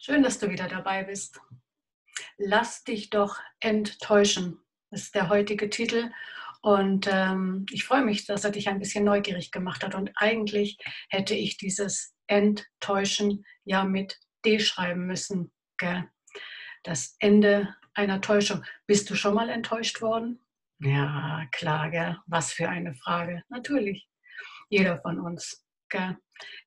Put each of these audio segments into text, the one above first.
Schön, dass du wieder dabei bist. Lass dich doch enttäuschen, ist der heutige Titel. Und ähm, ich freue mich, dass er dich ein bisschen neugierig gemacht hat. Und eigentlich hätte ich dieses Enttäuschen ja mit D schreiben müssen. Gell? Das Ende einer Täuschung. Bist du schon mal enttäuscht worden? Ja, klar, gell? Was für eine Frage. Natürlich. Jeder von uns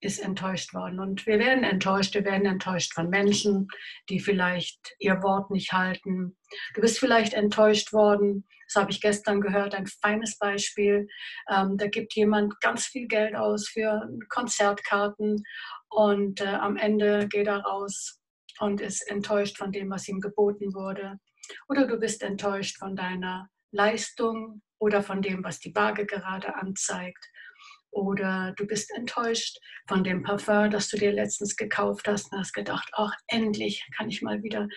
ist enttäuscht worden. Und wir werden enttäuscht. Wir werden enttäuscht von Menschen, die vielleicht ihr Wort nicht halten. Du bist vielleicht enttäuscht worden. Das habe ich gestern gehört, ein feines Beispiel. Ähm, da gibt jemand ganz viel Geld aus für Konzertkarten und äh, am Ende geht er raus und ist enttäuscht von dem, was ihm geboten wurde. Oder du bist enttäuscht von deiner Leistung oder von dem, was die Waage gerade anzeigt oder du bist enttäuscht von dem Parfum, das du dir letztens gekauft hast und hast gedacht, ach, endlich kann ich mal wieder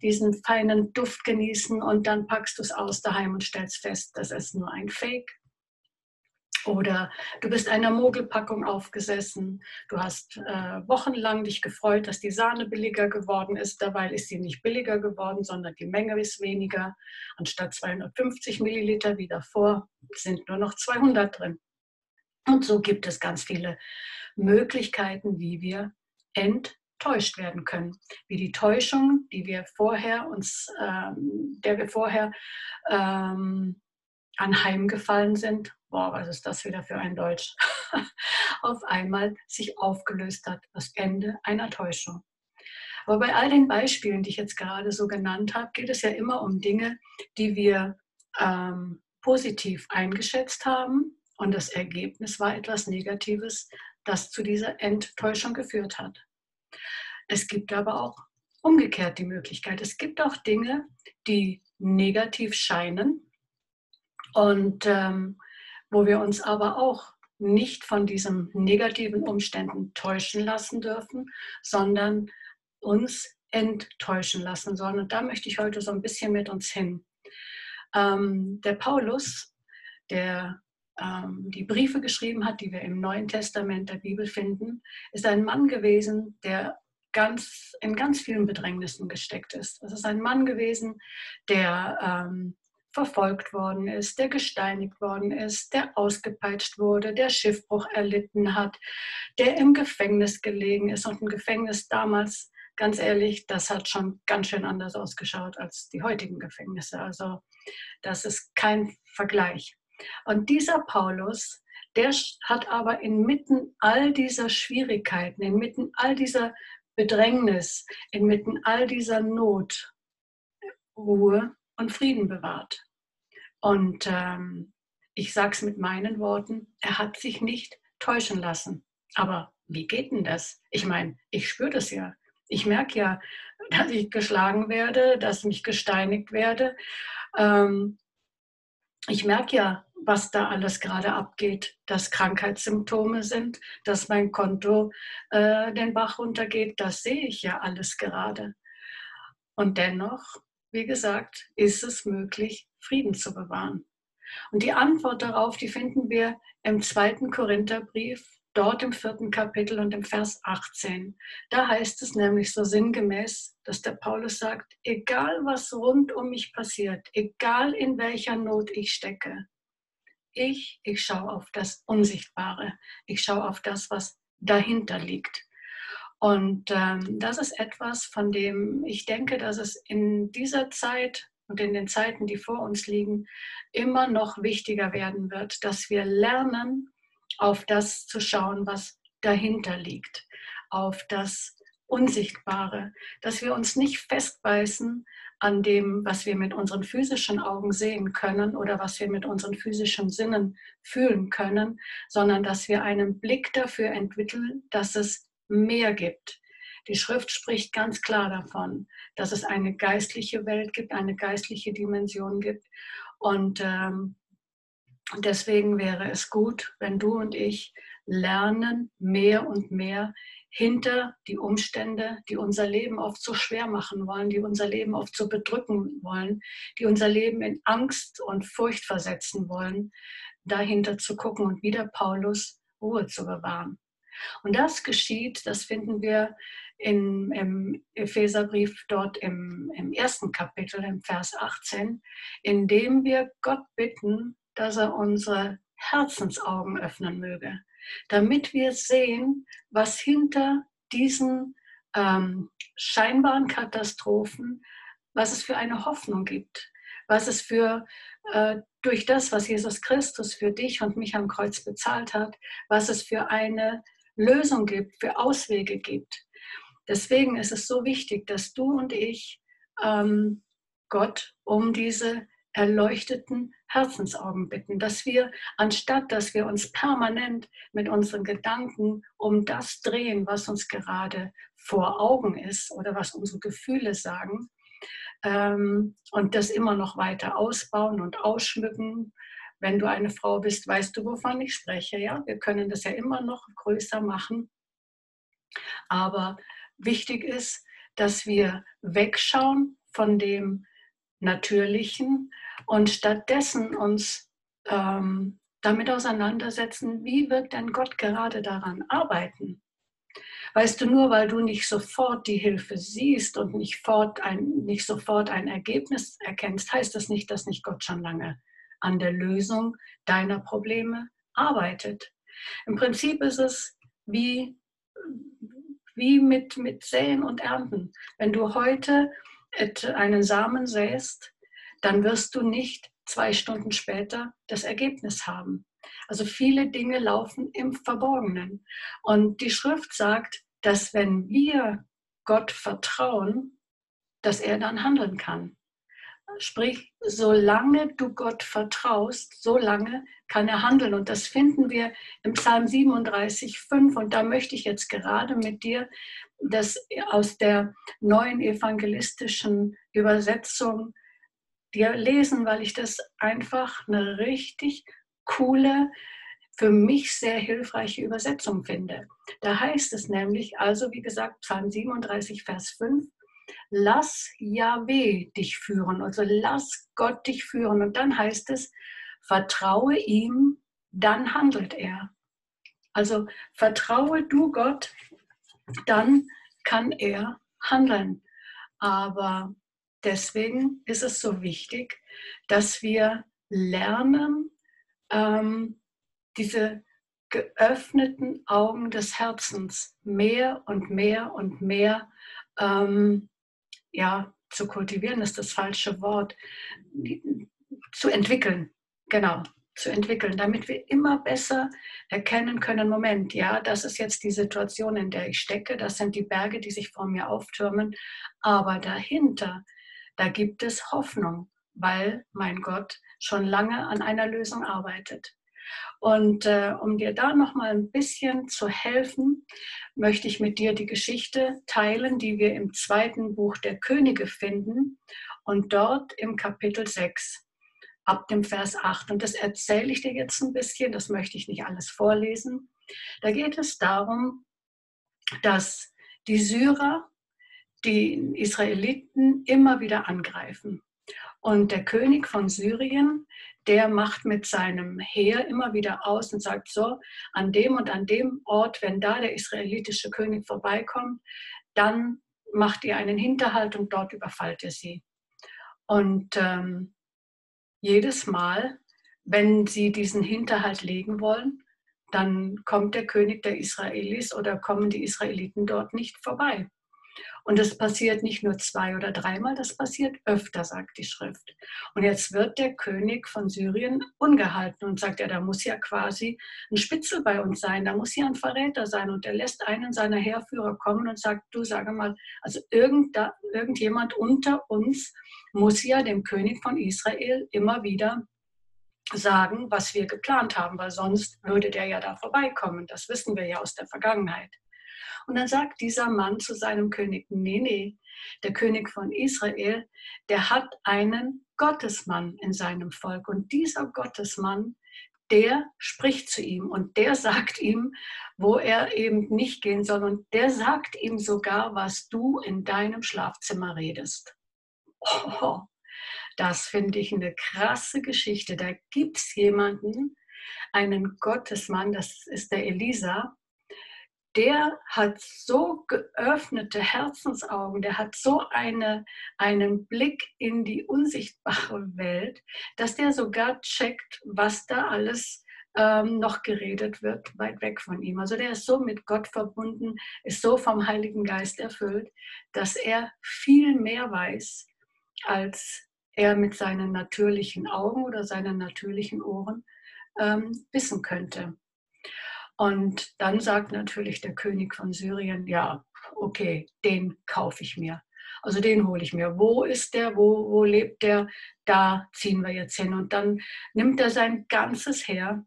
diesen feinen Duft genießen und dann packst du es aus daheim und stellst fest, das ist nur ein Fake. Oder du bist einer Mogelpackung aufgesessen. Du hast äh, wochenlang dich gefreut, dass die Sahne billiger geworden ist. Dabei ist sie nicht billiger geworden, sondern die Menge ist weniger. Anstatt 250 Milliliter wie davor sind nur noch 200 drin. Und so gibt es ganz viele Möglichkeiten, wie wir enttäuscht werden können. Wie die Täuschung, die wir vorher uns, ähm, der wir vorher ähm, anheimgefallen sind, boah, was ist das wieder für ein Deutsch, auf einmal sich aufgelöst hat, das Ende einer Täuschung. Aber bei all den Beispielen, die ich jetzt gerade so genannt habe, geht es ja immer um Dinge, die wir ähm, positiv eingeschätzt haben und das Ergebnis war etwas Negatives, das zu dieser Enttäuschung geführt hat. Es gibt aber auch umgekehrt die Möglichkeit. Es gibt auch Dinge, die negativ scheinen und ähm, wo wir uns aber auch nicht von diesen negativen Umständen täuschen lassen dürfen, sondern uns enttäuschen lassen sollen. Und da möchte ich heute so ein bisschen mit uns hin. Ähm, der Paulus, der die Briefe geschrieben hat, die wir im Neuen Testament der Bibel finden, ist ein Mann gewesen, der ganz, in ganz vielen Bedrängnissen gesteckt ist. Es ist ein Mann gewesen, der ähm, verfolgt worden ist, der gesteinigt worden ist, der ausgepeitscht wurde, der Schiffbruch erlitten hat, der im Gefängnis gelegen ist. Und ein Gefängnis damals, ganz ehrlich, das hat schon ganz schön anders ausgeschaut als die heutigen Gefängnisse. Also das ist kein Vergleich. Und dieser Paulus, der hat aber inmitten all dieser Schwierigkeiten, inmitten all dieser Bedrängnis, inmitten all dieser Not Ruhe und Frieden bewahrt. Und ähm, ich sage es mit meinen Worten, er hat sich nicht täuschen lassen. Aber wie geht denn das? Ich meine, ich spüre das ja. Ich merke ja, dass ich geschlagen werde, dass ich gesteinigt werde. Ähm, ich merke ja, was da alles gerade abgeht, dass Krankheitssymptome sind, dass mein Konto äh, den Bach runtergeht, das sehe ich ja alles gerade. Und dennoch, wie gesagt, ist es möglich, Frieden zu bewahren. Und die Antwort darauf, die finden wir im zweiten Korintherbrief, dort im vierten Kapitel und im Vers 18. Da heißt es nämlich so sinngemäß, dass der Paulus sagt, egal was rund um mich passiert, egal in welcher Not ich stecke, ich, ich schaue auf das Unsichtbare. Ich schaue auf das, was dahinter liegt. Und ähm, das ist etwas, von dem ich denke, dass es in dieser Zeit und in den Zeiten, die vor uns liegen, immer noch wichtiger werden wird, dass wir lernen, auf das zu schauen, was dahinter liegt, auf das Unsichtbare, dass wir uns nicht festbeißen an dem, was wir mit unseren physischen Augen sehen können oder was wir mit unseren physischen Sinnen fühlen können, sondern dass wir einen Blick dafür entwickeln, dass es mehr gibt. Die Schrift spricht ganz klar davon, dass es eine geistliche Welt gibt, eine geistliche Dimension gibt. Und ähm, deswegen wäre es gut, wenn du und ich lernen, mehr und mehr hinter die Umstände, die unser Leben oft so schwer machen wollen, die unser Leben oft so bedrücken wollen, die unser Leben in Angst und Furcht versetzen wollen, dahinter zu gucken und wieder Paulus Ruhe zu bewahren. Und das geschieht, das finden wir in, im Epheserbrief dort im, im ersten Kapitel, im Vers 18, indem wir Gott bitten, dass er unsere Herzensaugen öffnen möge, damit wir sehen, was hinter diesen ähm, scheinbaren Katastrophen, was es für eine Hoffnung gibt, was es für äh, durch das, was Jesus Christus für dich und mich am Kreuz bezahlt hat, was es für eine Lösung gibt, für Auswege gibt. Deswegen ist es so wichtig, dass du und ich ähm, Gott um diese erleuchteten Herzensaugen bitten, dass wir, anstatt dass wir uns permanent mit unseren Gedanken um das drehen, was uns gerade vor Augen ist oder was unsere Gefühle sagen, ähm, und das immer noch weiter ausbauen und ausschmücken. Wenn du eine Frau bist, weißt du, wovon ich spreche. Ja, wir können das ja immer noch größer machen. Aber wichtig ist, dass wir wegschauen von dem Natürlichen und stattdessen uns ähm, damit auseinandersetzen, wie wird denn Gott gerade daran arbeiten? Weißt du, nur weil du nicht sofort die Hilfe siehst und nicht, ein, nicht sofort ein Ergebnis erkennst, heißt das nicht, dass nicht Gott schon lange an der Lösung deiner Probleme arbeitet. Im Prinzip ist es wie, wie mit, mit Säen und Ernten. Wenn du heute einen Samen säst, dann wirst du nicht zwei Stunden später das Ergebnis haben. Also viele Dinge laufen im Verborgenen. Und die Schrift sagt, dass wenn wir Gott vertrauen, dass er dann handeln kann. Sprich, solange du Gott vertraust, solange kann er handeln. Und das finden wir im Psalm 37, 5. Und da möchte ich jetzt gerade mit dir das aus der neuen evangelistischen Übersetzung dir lesen, weil ich das einfach eine richtig coole, für mich sehr hilfreiche Übersetzung finde. Da heißt es nämlich, also wie gesagt, Psalm 37, Vers 5, lass Yahweh dich führen, also lass Gott dich führen. Und dann heißt es, vertraue ihm, dann handelt er. Also vertraue du Gott, dann kann er handeln. Aber deswegen ist es so wichtig, dass wir lernen, ähm, diese geöffneten Augen des Herzens mehr und mehr und mehr ähm, ja, zu kultivieren, ist das falsche Wort, zu entwickeln. Genau, zu entwickeln, damit wir immer besser erkennen können, Moment, ja, das ist jetzt die Situation, in der ich stecke, das sind die Berge, die sich vor mir auftürmen, aber dahinter, da gibt es Hoffnung, weil mein Gott schon lange an einer Lösung arbeitet. Und äh, um dir da noch mal ein bisschen zu helfen, möchte ich mit dir die Geschichte teilen, die wir im zweiten Buch der Könige finden und dort im Kapitel 6 ab dem Vers 8. Und das erzähle ich dir jetzt ein bisschen, das möchte ich nicht alles vorlesen. Da geht es darum, dass die Syrer die Israeliten immer wieder angreifen. Und der König von Syrien, der macht mit seinem Heer immer wieder aus und sagt so, an dem und an dem Ort, wenn da der israelitische König vorbeikommt, dann macht ihr einen Hinterhalt und dort überfallt ihr sie. Und ähm, jedes Mal, wenn sie diesen Hinterhalt legen wollen, dann kommt der König der Israelis oder kommen die Israeliten dort nicht vorbei. Und das passiert nicht nur zwei oder dreimal, das passiert öfter, sagt die Schrift. Und jetzt wird der König von Syrien ungehalten und sagt, ja, da muss ja quasi ein Spitzel bei uns sein, da muss ja ein Verräter sein. Und er lässt einen seiner Heerführer kommen und sagt, du sage mal, also irgend, irgendjemand unter uns muss ja dem König von Israel immer wieder sagen, was wir geplant haben, weil sonst würde der ja da vorbeikommen. Das wissen wir ja aus der Vergangenheit. Und dann sagt dieser Mann zu seinem König, nee, nee, der König von Israel, der hat einen Gottesmann in seinem Volk. Und dieser Gottesmann, der spricht zu ihm und der sagt ihm, wo er eben nicht gehen soll. Und der sagt ihm sogar, was du in deinem Schlafzimmer redest. Oh, das finde ich eine krasse Geschichte. Da gibt es jemanden, einen Gottesmann, das ist der Elisa, der hat so geöffnete Herzensaugen, der hat so eine, einen Blick in die unsichtbare Welt, dass der sogar checkt, was da alles ähm, noch geredet wird, weit weg von ihm. Also der ist so mit Gott verbunden, ist so vom Heiligen Geist erfüllt, dass er viel mehr weiß, als er mit seinen natürlichen Augen oder seinen natürlichen Ohren ähm, wissen könnte. Und dann sagt natürlich der König von Syrien, ja, okay, den kaufe ich mir. Also den hole ich mir. Wo ist der? Wo, wo lebt der? Da ziehen wir jetzt hin. Und dann nimmt er sein ganzes Heer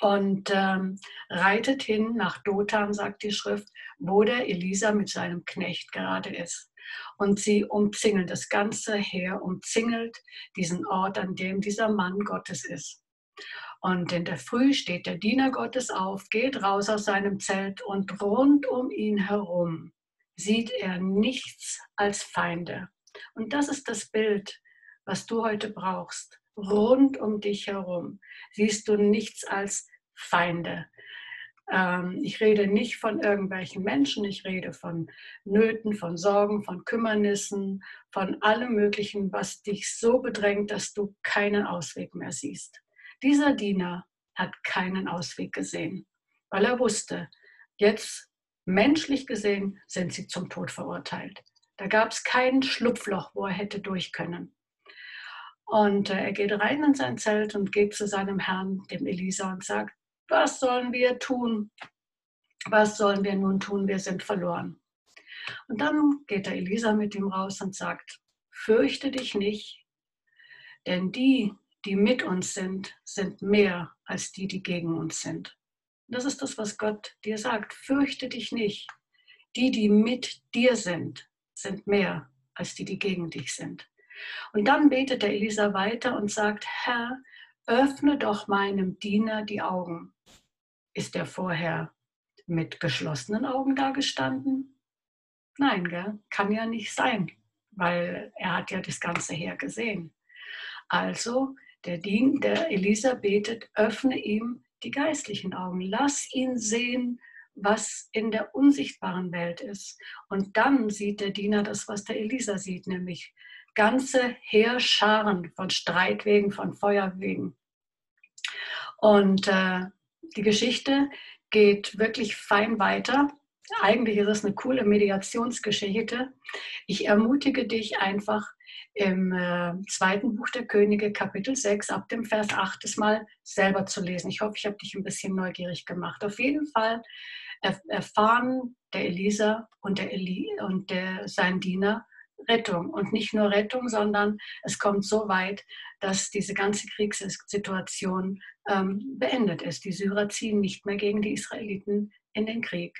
und ähm, reitet hin nach Dothan, sagt die Schrift, wo der Elisa mit seinem Knecht gerade ist. Und sie umzingeln das ganze Heer, umzingelt diesen Ort, an dem dieser Mann Gottes ist. Und in der Früh steht der Diener Gottes auf, geht raus aus seinem Zelt und rund um ihn herum sieht er nichts als Feinde. Und das ist das Bild, was du heute brauchst. Rund um dich herum siehst du nichts als Feinde. Ähm, ich rede nicht von irgendwelchen Menschen, ich rede von Nöten, von Sorgen, von Kümmernissen, von allem Möglichen, was dich so bedrängt, dass du keinen Ausweg mehr siehst. Dieser Diener hat keinen Ausweg gesehen, weil er wusste, jetzt menschlich gesehen sind sie zum Tod verurteilt. Da gab es kein Schlupfloch, wo er hätte durch können. Und äh, er geht rein in sein Zelt und geht zu seinem Herrn, dem Elisa, und sagt, was sollen wir tun? Was sollen wir nun tun? Wir sind verloren. Und dann geht der Elisa mit ihm raus und sagt, fürchte dich nicht, denn die, die mit uns sind, sind mehr als die, die gegen uns sind. Das ist das, was Gott dir sagt. Fürchte dich nicht. Die, die mit dir sind, sind mehr als die, die gegen dich sind. Und dann betet der Elisa weiter und sagt, Herr, öffne doch meinem Diener die Augen. Ist er vorher mit geschlossenen Augen dagestanden? Nein, gell? kann ja nicht sein, weil er hat ja das Ganze her gesehen. Also der, Dien, der Elisa betet, öffne ihm die geistlichen Augen. Lass ihn sehen, was in der unsichtbaren Welt ist. Und dann sieht der Diener das, was der Elisa sieht, nämlich ganze Heerscharen von Streitwegen, von Feuerwegen. Und äh, die Geschichte geht wirklich fein weiter. Eigentlich ist es eine coole Mediationsgeschichte. Ich ermutige dich einfach, im äh, zweiten Buch der Könige, Kapitel 6, ab dem Vers 8, das mal selber zu lesen. Ich hoffe, ich habe dich ein bisschen neugierig gemacht. Auf jeden Fall erfahren der Elisa und, der Eli und der, sein Diener Rettung. Und nicht nur Rettung, sondern es kommt so weit, dass diese ganze Kriegssituation ähm, beendet ist. Die Syrer ziehen nicht mehr gegen die Israeliten in den Krieg.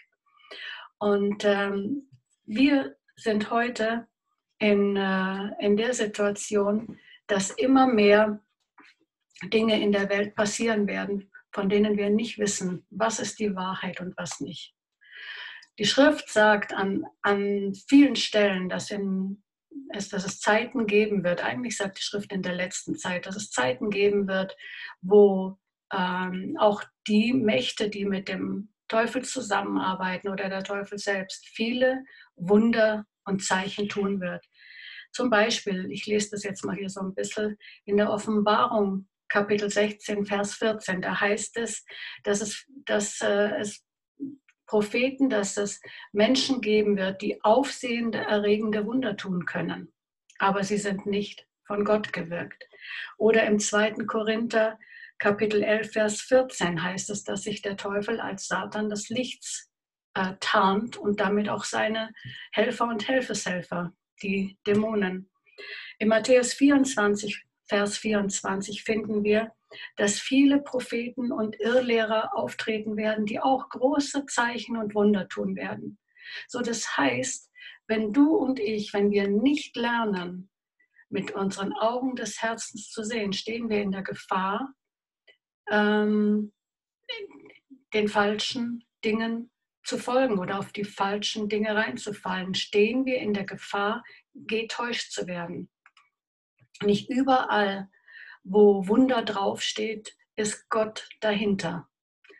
Und ähm, wir sind heute in, äh, in der Situation, dass immer mehr Dinge in der Welt passieren werden, von denen wir nicht wissen, was ist die Wahrheit und was nicht. Die Schrift sagt an, an vielen Stellen, dass, in, es, dass es Zeiten geben wird, eigentlich sagt die Schrift in der letzten Zeit, dass es Zeiten geben wird, wo ähm, auch die Mächte, die mit dem Teufel zusammenarbeiten oder der Teufel selbst, viele Wunder und Zeichen tun wird. Zum Beispiel, ich lese das jetzt mal hier so ein bisschen in der Offenbarung, Kapitel 16, Vers 14, da heißt es, dass es, dass, äh, es Propheten, dass es Menschen geben wird, die aufsehende, erregende Wunder tun können. Aber sie sind nicht von Gott gewirkt. Oder im 2. Korinther Kapitel 11, Vers 14 heißt es, dass sich der Teufel als Satan des Lichts äh, tarnt und damit auch seine Helfer und Helfeshelfer, die Dämonen. In Matthäus 24, Vers 24 finden wir, dass viele Propheten und Irrlehrer auftreten werden, die auch große Zeichen und Wunder tun werden. So das heißt, wenn du und ich, wenn wir nicht lernen, mit unseren Augen des Herzens zu sehen, stehen wir in der Gefahr, ähm, den falschen Dingen zu folgen oder auf die falschen Dinge reinzufallen, stehen wir in der Gefahr, getäuscht zu werden. Nicht überall, wo Wunder draufsteht, ist Gott dahinter.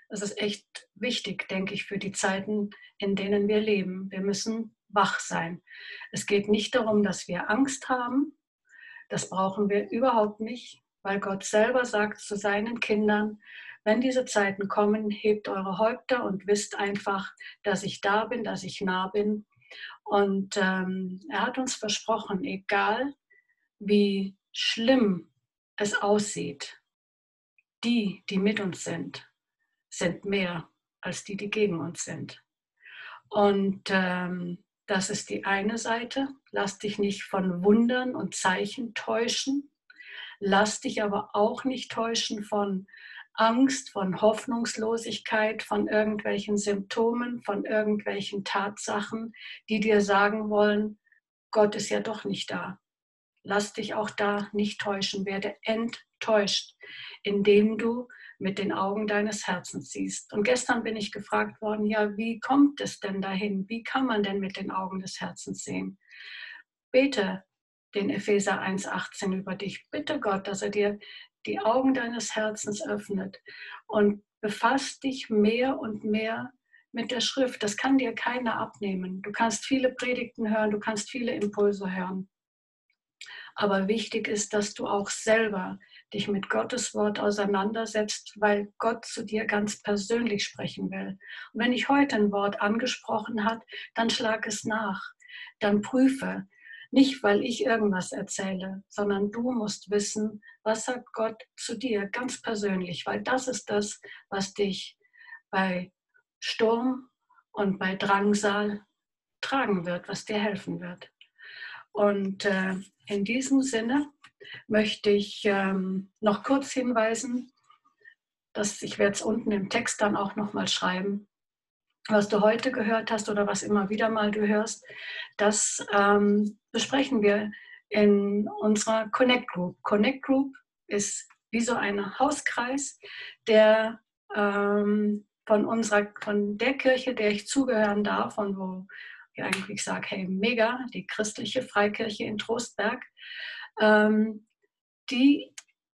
Das ist echt wichtig, denke ich, für die Zeiten, in denen wir leben. Wir müssen wach sein. Es geht nicht darum, dass wir Angst haben. Das brauchen wir überhaupt nicht, weil Gott selber sagt zu seinen Kindern, wenn diese Zeiten kommen, hebt eure Häupter und wisst einfach, dass ich da bin, dass ich nah bin. Und ähm, er hat uns versprochen, egal wie schlimm es aussieht, die, die mit uns sind, sind mehr als die, die gegen uns sind. Und ähm, das ist die eine Seite. Lass dich nicht von Wundern und Zeichen täuschen. Lass dich aber auch nicht täuschen von Angst, von Hoffnungslosigkeit, von irgendwelchen Symptomen, von irgendwelchen Tatsachen, die dir sagen wollen, Gott ist ja doch nicht da. Lass dich auch da nicht täuschen, werde enttäuscht, indem du mit den Augen deines Herzens siehst. Und gestern bin ich gefragt worden, ja, wie kommt es denn dahin? Wie kann man denn mit den Augen des Herzens sehen? Bete den Epheser 1,18 über dich. Bitte Gott, dass er dir die Augen deines Herzens öffnet und befasst dich mehr und mehr mit der Schrift. Das kann dir keiner abnehmen. Du kannst viele Predigten hören, du kannst viele Impulse hören. Aber wichtig ist, dass du auch selber dich mit Gottes Wort auseinandersetzt, weil Gott zu dir ganz persönlich sprechen will. Und wenn ich heute ein Wort angesprochen hat, dann schlag es nach. Dann prüfe, nicht, weil ich irgendwas erzähle, sondern du musst wissen, was sagt Gott zu dir ganz persönlich, weil das ist das, was dich bei Sturm und bei Drangsal tragen wird, was dir helfen wird. Und äh, in diesem Sinne möchte ich ähm, noch kurz hinweisen, dass ich werde es unten im Text dann auch noch mal schreiben, was du heute gehört hast oder was immer wieder mal du hörst, das ähm, besprechen wir in unserer Connect Group. Connect Group ist wie so ein Hauskreis, der ähm, von unserer, von der Kirche, der ich zugehören darf und wo ich eigentlich sage, hey, mega, die christliche Freikirche in Trostberg, ähm, die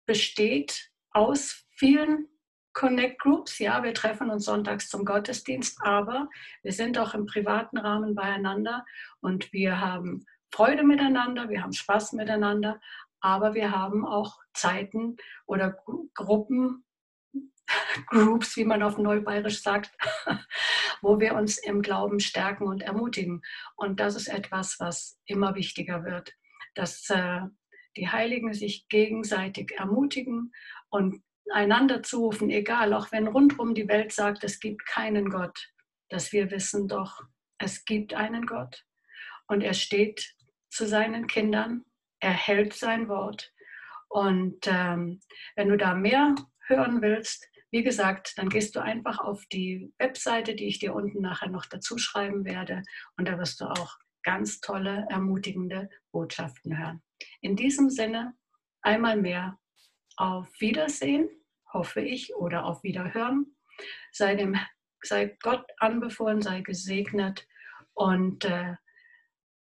besteht aus vielen Connect Groups, ja, wir treffen uns sonntags zum Gottesdienst, aber wir sind auch im privaten Rahmen beieinander und wir haben Freude miteinander, wir haben Spaß miteinander, aber wir haben auch Zeiten oder Gruppen, Groups, wie man auf Neubayerisch sagt, wo wir uns im Glauben stärken und ermutigen. Und das ist etwas, was immer wichtiger wird, dass äh, die Heiligen sich gegenseitig ermutigen und einander zurufen, egal, auch wenn rundherum die Welt sagt, es gibt keinen Gott, dass wir wissen doch, es gibt einen Gott und er steht zu seinen Kindern, er hält sein Wort. Und ähm, wenn du da mehr hören willst, wie gesagt, dann gehst du einfach auf die Webseite, die ich dir unten nachher noch dazu schreiben werde. Und da wirst du auch ganz tolle, ermutigende Botschaften hören. In diesem Sinne, einmal mehr auf Wiedersehen, hoffe ich, oder auf Wiederhören. Sei, dem, sei Gott anbefohlen, sei gesegnet und äh,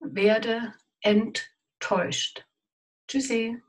werde enttäuscht. Tschüssi.